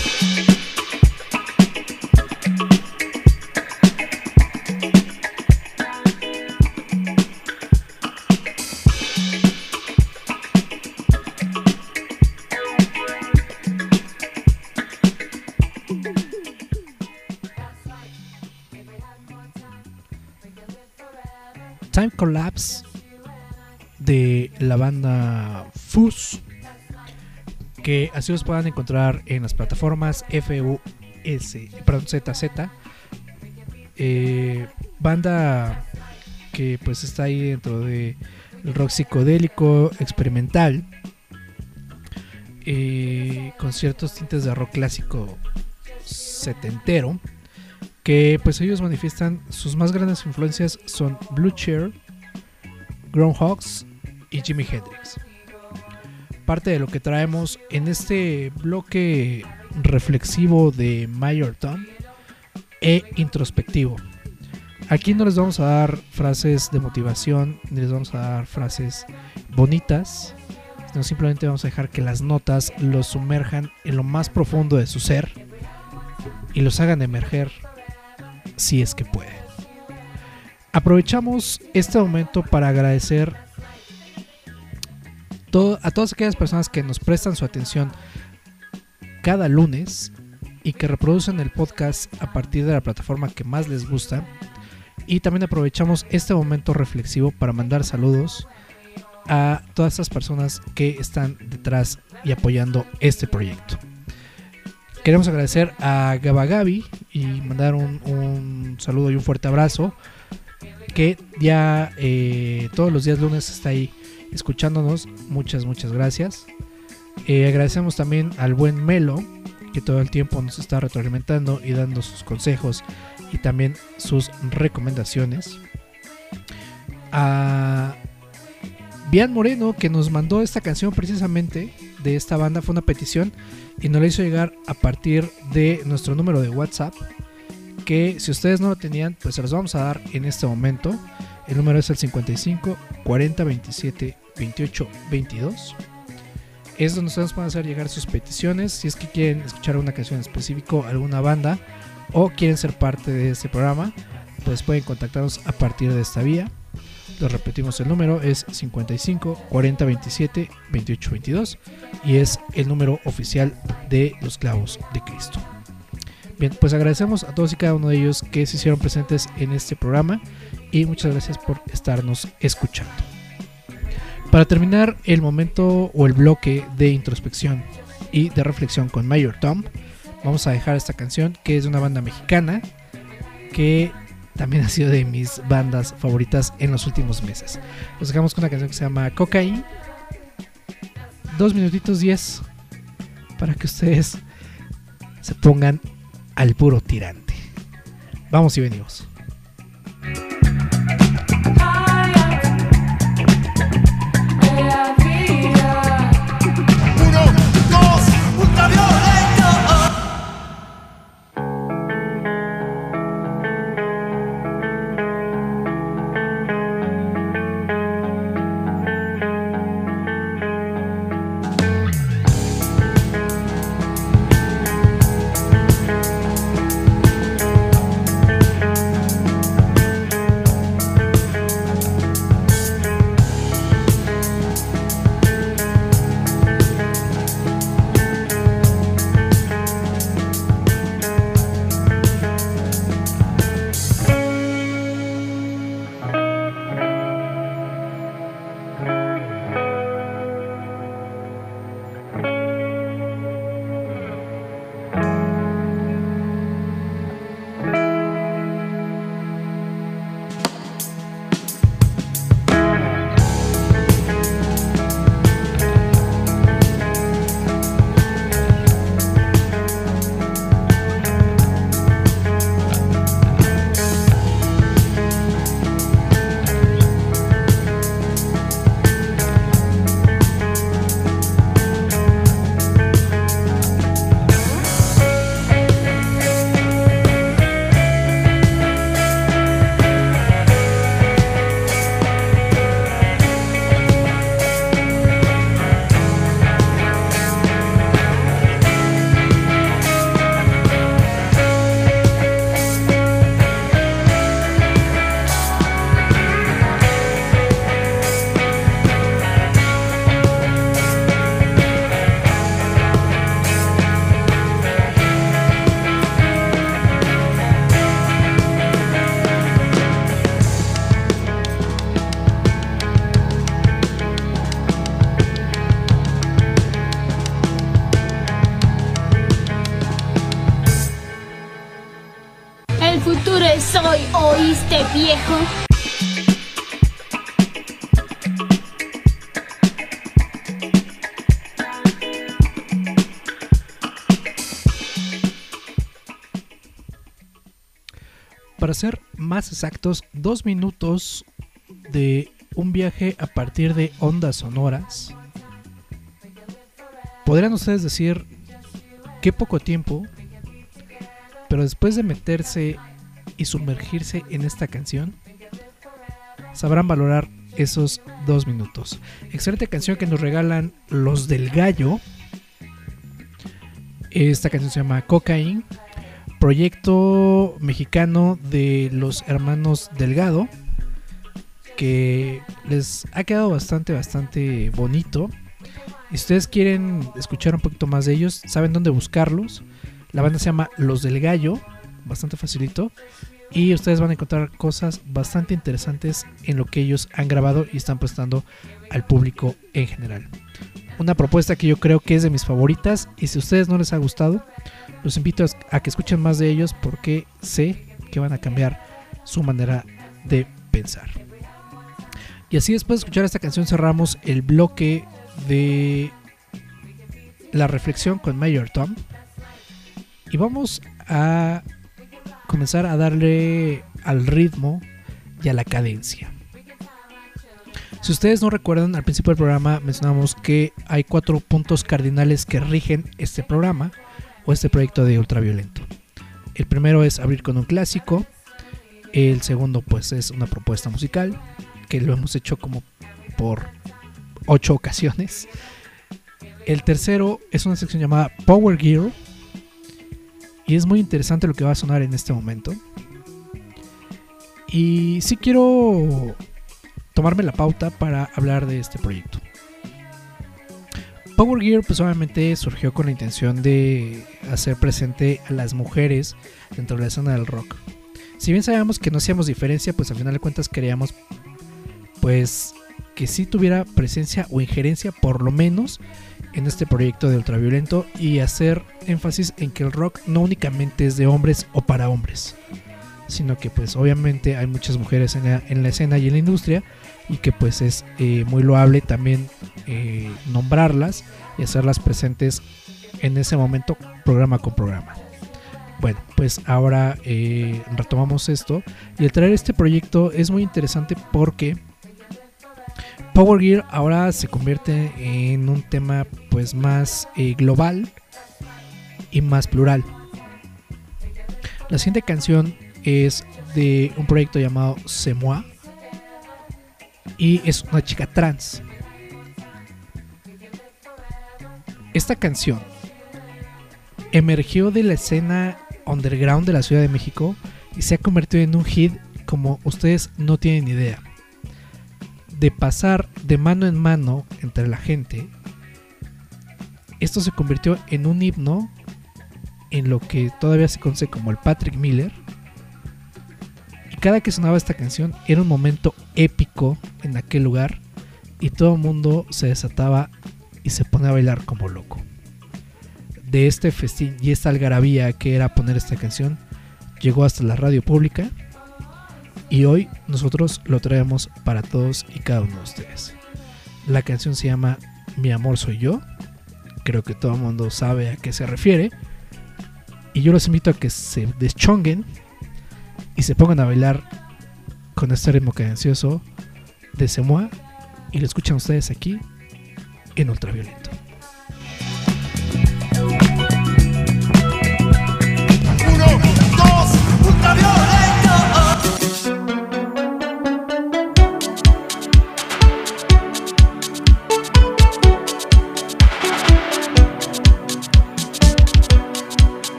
Que así los puedan encontrar en las plataformas FUS, perdón, ZZ. Eh, banda que pues está ahí dentro de rock psicodélico experimental eh, con ciertos tintes de rock clásico setentero que pues ellos manifiestan sus más grandes influencias son Blue Cheer, Groundhogs y Jimi Hendrix. Parte de lo que traemos en este bloque reflexivo de Mayor Tom e introspectivo. Aquí no les vamos a dar frases de motivación, ni les vamos a dar frases bonitas, sino simplemente vamos a dejar que las notas los sumerjan en lo más profundo de su ser y los hagan emerger si es que pueden. Aprovechamos este momento para agradecer a todas aquellas personas que nos prestan su atención cada lunes y que reproducen el podcast a partir de la plataforma que más les gusta. Y también aprovechamos este momento reflexivo para mandar saludos a todas estas personas que están detrás y apoyando este proyecto. Queremos agradecer a Gabagabi y mandar un, un saludo y un fuerte abrazo. Que ya eh, todos los días lunes está ahí escuchándonos. Muchas, muchas gracias. Eh, agradecemos también al buen Melo, que todo el tiempo nos está retroalimentando y dando sus consejos y también sus recomendaciones. A Bian Moreno, que nos mandó esta canción precisamente de esta banda, fue una petición y nos la hizo llegar a partir de nuestro número de WhatsApp. Que si ustedes no lo tenían, pues se los vamos a dar en este momento. El número es el 55 40 27 28 22. Es donde ustedes pueden hacer llegar sus peticiones. Si es que quieren escuchar una canción en específico, alguna banda, o quieren ser parte de este programa, pues pueden contactarnos a partir de esta vía. Lo repetimos, el número es 55 40 27 28 22 y es el número oficial de los clavos de Cristo. Bien, pues agradecemos a todos y cada uno de ellos que se hicieron presentes en este programa y muchas gracias por estarnos escuchando. Para terminar el momento o el bloque de introspección y de reflexión con Mayor Tom, vamos a dejar esta canción que es de una banda mexicana que también ha sido de mis bandas favoritas en los últimos meses. Los dejamos con una canción que se llama Cocaine. Dos minutitos diez para que ustedes se pongan al puro tirante. Vamos y venimos. Para ser más exactos, dos minutos de un viaje a partir de ondas sonoras. Podrían ustedes decir qué poco tiempo, pero después de meterse y sumergirse en esta canción, sabrán valorar esos dos minutos. Excelente canción que nos regalan los del gallo. Esta canción se llama Cocaine, proyecto mexicano de los hermanos Delgado, que les ha quedado bastante, bastante bonito. Si ustedes quieren escuchar un poquito más de ellos, saben dónde buscarlos. La banda se llama Los del Gallo, bastante facilito. Y ustedes van a encontrar cosas bastante interesantes en lo que ellos han grabado y están prestando al público en general. Una propuesta que yo creo que es de mis favoritas y si a ustedes no les ha gustado, los invito a que escuchen más de ellos porque sé que van a cambiar su manera de pensar. Y así después de escuchar esta canción cerramos el bloque de la reflexión con Mayor Tom. Y vamos a comenzar a darle al ritmo y a la cadencia. Si ustedes no recuerdan, al principio del programa mencionamos que hay cuatro puntos cardinales que rigen este programa o este proyecto de ultraviolento. El primero es abrir con un clásico. El segundo pues es una propuesta musical que lo hemos hecho como por ocho ocasiones. El tercero es una sección llamada Power Gear. Y es muy interesante lo que va a sonar en este momento. Y sí quiero tomarme la pauta para hablar de este proyecto. Power Gear pues obviamente surgió con la intención de hacer presente a las mujeres dentro de la escena del rock. Si bien sabíamos que no hacíamos diferencia, pues al final de cuentas queríamos pues que sí tuviera presencia o injerencia por lo menos en este proyecto de ultraviolento y hacer énfasis en que el rock no únicamente es de hombres o para hombres, sino que pues obviamente hay muchas mujeres en la, en la escena y en la industria y que pues es eh, muy loable también eh, nombrarlas y hacerlas presentes en ese momento programa con programa. Bueno, pues ahora eh, retomamos esto y el traer este proyecto es muy interesante porque Power Gear ahora se convierte en un tema pues más global y más plural. La siguiente canción es de un proyecto llamado Semois y es una chica trans. Esta canción emergió de la escena underground de la Ciudad de México y se ha convertido en un hit como ustedes no tienen idea. De pasar de mano en mano entre la gente, esto se convirtió en un himno en lo que todavía se conoce como el Patrick Miller cada que sonaba esta canción era un momento épico en aquel lugar y todo el mundo se desataba y se ponía a bailar como loco. De este festín y esta algarabía que era poner esta canción llegó hasta la radio pública y hoy nosotros lo traemos para todos y cada uno de ustedes. La canción se llama Mi amor soy yo. Creo que todo el mundo sabe a qué se refiere. Y yo los invito a que se deschonguen y se pongan a bailar con este ritmo cadencioso de Semoa y lo escuchan ustedes aquí en Ultraviolento.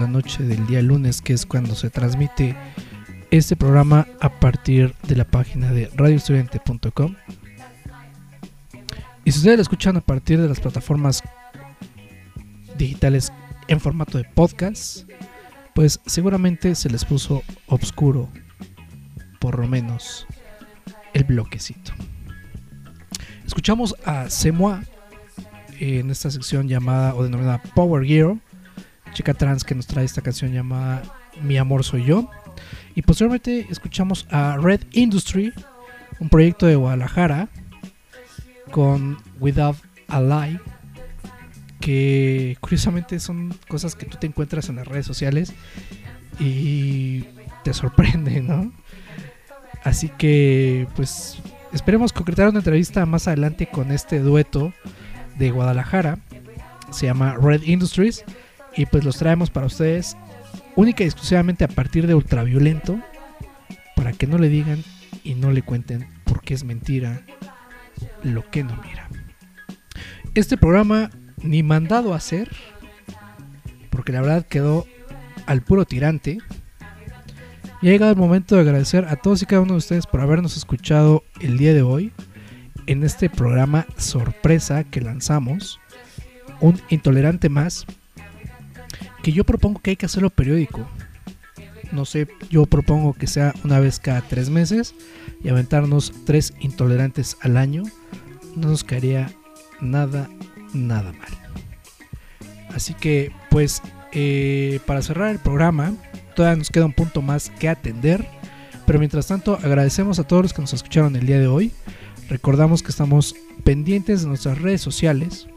La noche del día lunes, que es cuando se transmite este programa a partir de la página de radioestudiante.com. Y si ustedes lo escuchan a partir de las plataformas digitales en formato de podcast, pues seguramente se les puso oscuro, por lo menos el bloquecito. Escuchamos a Semoa en esta sección llamada o denominada Power Hero, chica trans que nos trae esta canción llamada Mi amor soy yo. Y posteriormente escuchamos a Red Industry, un proyecto de Guadalajara con Without a Lie, que curiosamente son cosas que tú te encuentras en las redes sociales y te sorprende, ¿no? Así que pues esperemos concretar una entrevista más adelante con este dueto de Guadalajara. Se llama Red Industries. Y pues los traemos para ustedes única y exclusivamente a partir de Ultraviolento. Para que no le digan y no le cuenten porque es mentira lo que no mira. Este programa ni mandado a hacer. Porque la verdad quedó al puro tirante. Y ha llegado el momento de agradecer a todos y cada uno de ustedes por habernos escuchado el día de hoy en este programa sorpresa que lanzamos, un intolerante más, que yo propongo que hay que hacerlo periódico. No sé, yo propongo que sea una vez cada tres meses y aventarnos tres intolerantes al año. No nos caería nada, nada mal. Así que, pues, eh, para cerrar el programa, todavía nos queda un punto más que atender. Pero mientras tanto, agradecemos a todos los que nos escucharon el día de hoy. Recordamos que estamos pendientes de nuestras redes sociales,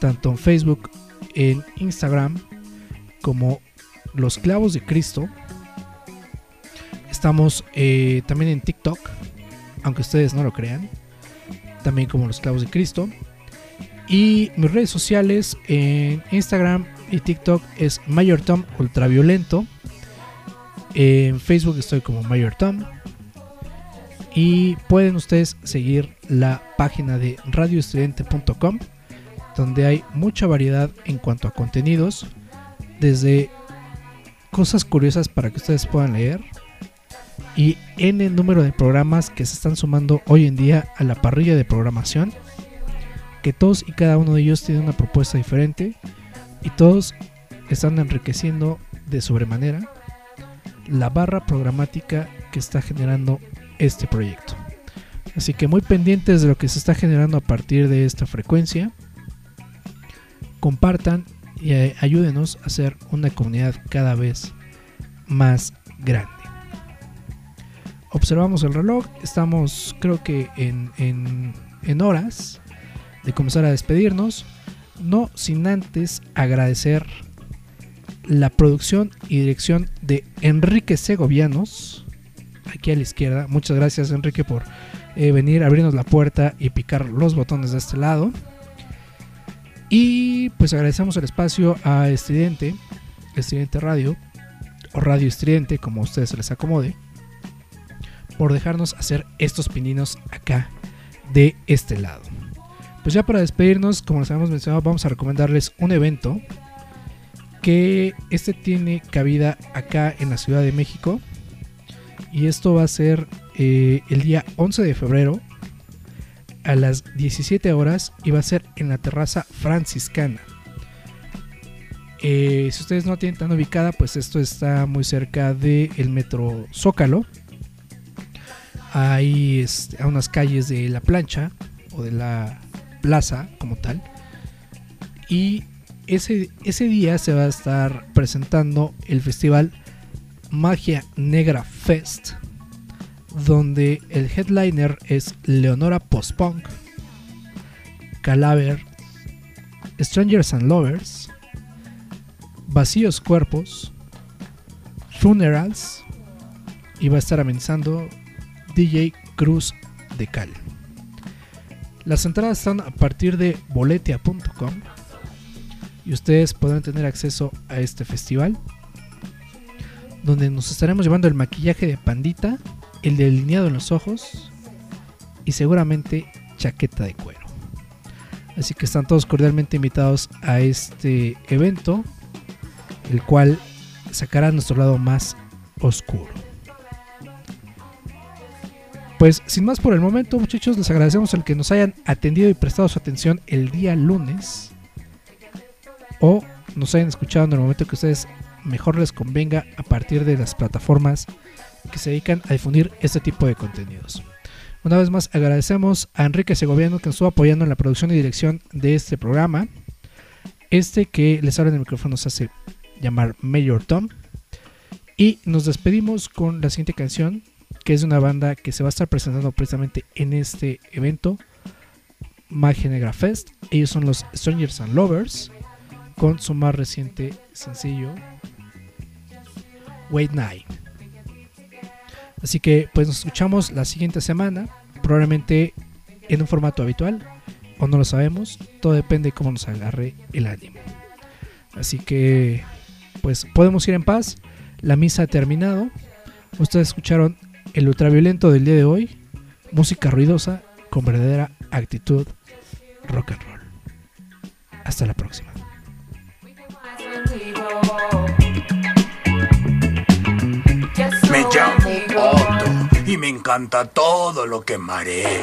tanto en Facebook, en Instagram, como Los Clavos de Cristo. Estamos eh, también en TikTok, aunque ustedes no lo crean, también como Los Clavos de Cristo. Y mis redes sociales en Instagram y TikTok es Mayor Tom Ultraviolento. En Facebook estoy como Mayor Tom. Y pueden ustedes seguir la página de radioestudiante.com, donde hay mucha variedad en cuanto a contenidos, desde cosas curiosas para que ustedes puedan leer, y en el número de programas que se están sumando hoy en día a la parrilla de programación, que todos y cada uno de ellos tiene una propuesta diferente, y todos están enriqueciendo de sobremanera la barra programática que está generando este proyecto. Así que muy pendientes de lo que se está generando a partir de esta frecuencia. Compartan y eh, ayúdenos a hacer una comunidad cada vez más grande. Observamos el reloj, estamos creo que en, en, en horas de comenzar a despedirnos. No sin antes agradecer la producción y dirección de Enrique Segovianos, aquí a la izquierda. Muchas gracias Enrique por eh, venir, abrirnos la puerta y picar los botones de este lado. Y pues agradecemos el espacio a Estridente, Estridente Radio, o Radio Estridente, como a ustedes se les acomode, por dejarnos hacer estos pininos acá de este lado. Pues ya para despedirnos, como les habíamos mencionado, vamos a recomendarles un evento que este tiene cabida acá en la Ciudad de México. Y esto va a ser eh, el día 11 de febrero a las 17 horas y va a ser en la terraza franciscana. Eh, si ustedes no tienen tan ubicada, pues esto está muy cerca del metro Zócalo. Hay este, a unas calles de la plancha o de la plaza como tal. Y ese, ese día se va a estar presentando el festival Magia Negra Fest, donde el headliner es Leonora Postpunk, Calaver, Strangers and Lovers, Vacíos Cuerpos, Funerals y va a estar amenizando DJ Cruz de Cal. Las entradas están a partir de boletia.com y ustedes podrán tener acceso a este festival donde nos estaremos llevando el maquillaje de pandita, el delineado en los ojos y seguramente chaqueta de cuero. Así que están todos cordialmente invitados a este evento, el cual sacará nuestro lado más oscuro. Pues sin más por el momento, muchachos, les agradecemos el que nos hayan atendido y prestado su atención el día lunes. O nos hayan escuchado en el momento que ustedes mejor les convenga a partir de las plataformas que se dedican a difundir este tipo de contenidos. Una vez más agradecemos a Enrique Segoviano que nos estuvo apoyando en la producción y dirección de este programa. Este que les abre el micrófono se hace llamar Mayor Tom. Y nos despedimos con la siguiente canción, que es de una banda que se va a estar presentando precisamente en este evento, Magia Negra Fest. Ellos son los Strangers and Lovers, con su más reciente sencillo, Wait Night. Así que pues nos escuchamos la siguiente semana, probablemente en un formato habitual, o no lo sabemos, todo depende de cómo nos agarre el ánimo. Así que pues podemos ir en paz, la misa ha terminado, ustedes escucharon el ultraviolento del día de hoy, música ruidosa con verdadera actitud rock and roll. Hasta la próxima. Me llamo Otto y me encanta todo lo que mareé.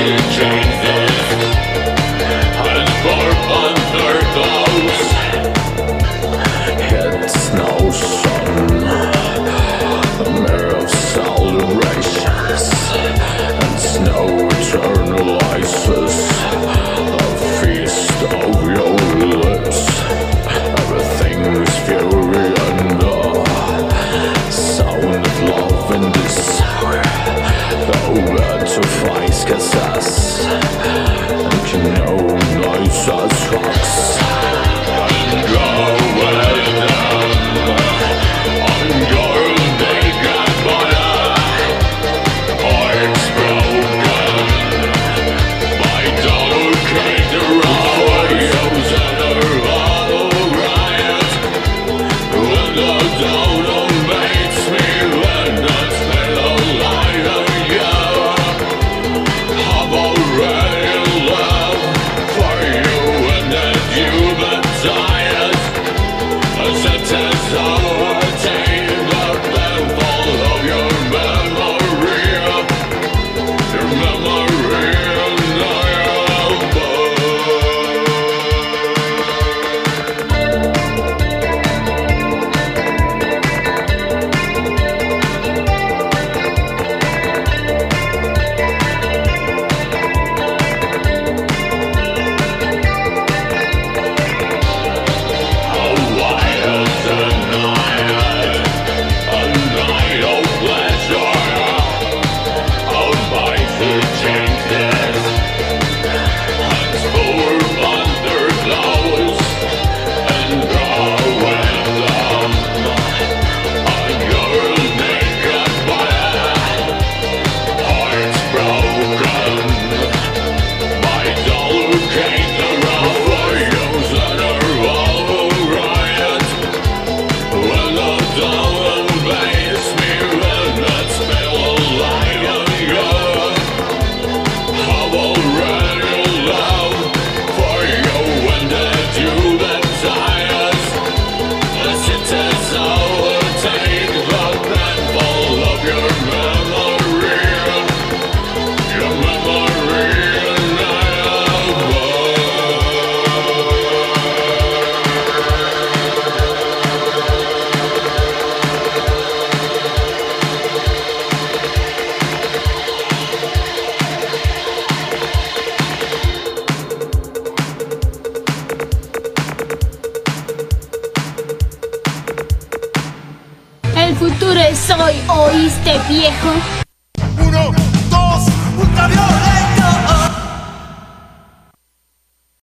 to change.